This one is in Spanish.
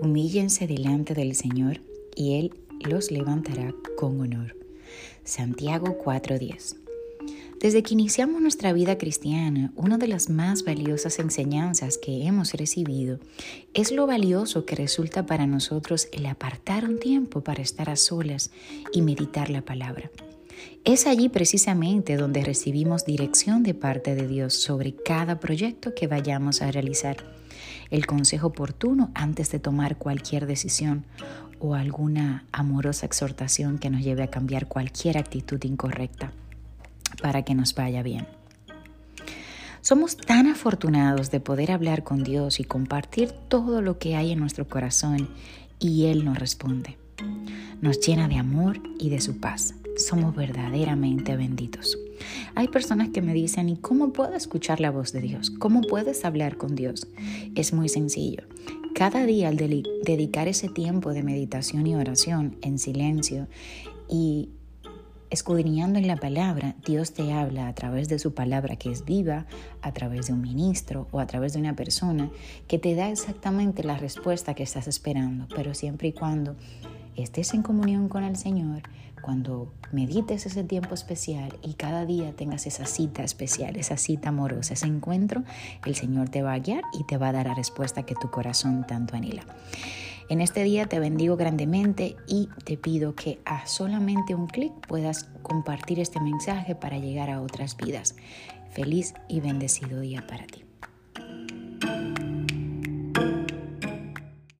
Humíllense delante del Señor y Él los levantará con honor. Santiago 4:10 desde que iniciamos nuestra vida cristiana, una de las más valiosas enseñanzas que hemos recibido es lo valioso que resulta para nosotros el apartar un tiempo para estar a solas y meditar la palabra. Es allí precisamente donde recibimos dirección de parte de Dios sobre cada proyecto que vayamos a realizar, el consejo oportuno antes de tomar cualquier decisión o alguna amorosa exhortación que nos lleve a cambiar cualquier actitud incorrecta para que nos vaya bien. Somos tan afortunados de poder hablar con Dios y compartir todo lo que hay en nuestro corazón y Él nos responde. Nos llena de amor y de su paz. Somos verdaderamente benditos. Hay personas que me dicen, ¿y cómo puedo escuchar la voz de Dios? ¿Cómo puedes hablar con Dios? Es muy sencillo. Cada día al dedicar ese tiempo de meditación y oración en silencio y Escudriñando en la palabra, Dios te habla a través de su palabra que es viva, a través de un ministro o a través de una persona que te da exactamente la respuesta que estás esperando, pero siempre y cuando estés en comunión con el Señor, cuando medites ese tiempo especial y cada día tengas esa cita especial, esa cita amorosa, ese encuentro, el Señor te va a guiar y te va a dar la respuesta que tu corazón tanto anhela. En este día te bendigo grandemente y te pido que a solamente un clic puedas compartir este mensaje para llegar a otras vidas. Feliz y bendecido día para ti.